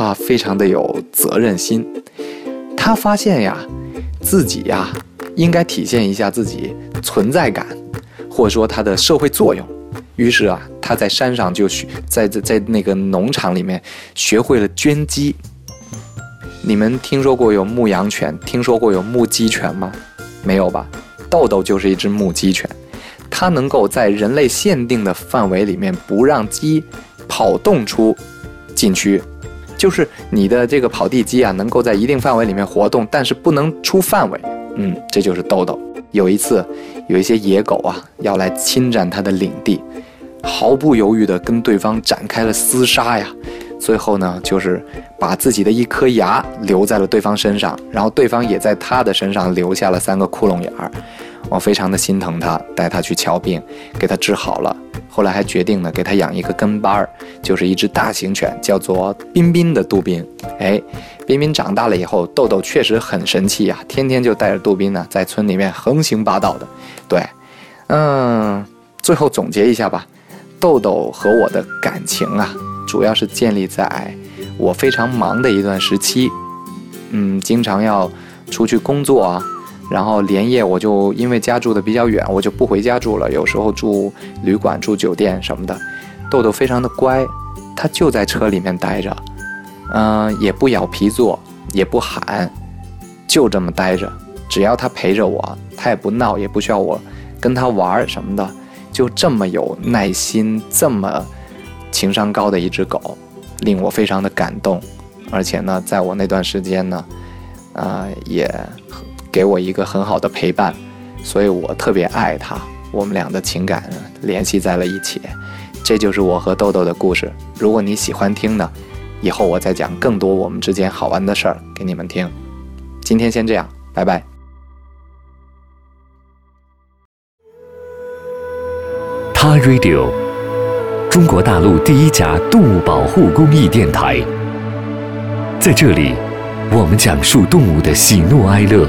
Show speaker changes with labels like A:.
A: 他非常的有责任心。他发现呀，自己呀，应该体现一下自己存在感，或者说它的社会作用。于是啊，他在山上就学，在在在那个农场里面学会了捐鸡。你们听说过有牧羊犬，听说过有牧鸡犬吗？没有吧？豆豆就是一只牧鸡犬，它能够在人类限定的范围里面不让鸡。跑动出禁区，就是你的这个跑地鸡啊，能够在一定范围里面活动，但是不能出范围。嗯，这就是豆豆。有一次，有一些野狗啊要来侵占它的领地，毫不犹豫地跟对方展开了厮杀呀。最后呢，就是把自己的一颗牙留在了对方身上，然后对方也在他的身上留下了三个窟窿眼儿。我非常的心疼他，带他去瞧病，给他治好了。后来还决定呢，给他养一个跟班儿，就是一只大型犬，叫做彬彬的杜宾。哎，彬彬长大了以后，豆豆确实很神气呀，天天就带着杜宾呢，在村里面横行霸道的。对，嗯，最后总结一下吧，豆豆和我的感情啊，主要是建立在我非常忙的一段时期，嗯，经常要出去工作啊。然后连夜我就因为家住的比较远，我就不回家住了。有时候住旅馆、住酒店什么的。豆豆非常的乖，它就在车里面待着，嗯，也不咬皮坐，也不喊，就这么待着。只要它陪着我，它也不闹，也不需要我跟它玩什么的，就这么有耐心、这么情商高的一只狗，令我非常的感动。而且呢，在我那段时间呢，啊，也。给我一个很好的陪伴，所以我特别爱他。我们俩的情感联系在了一起，这就是我和豆豆的故事。如果你喜欢听呢，以后我再讲更多我们之间好玩的事儿给你们听。今天先这样，拜拜。
B: 他 Radio，中国大陆第一家动物保护公益电台，在这里，我们讲述动物的喜怒哀乐。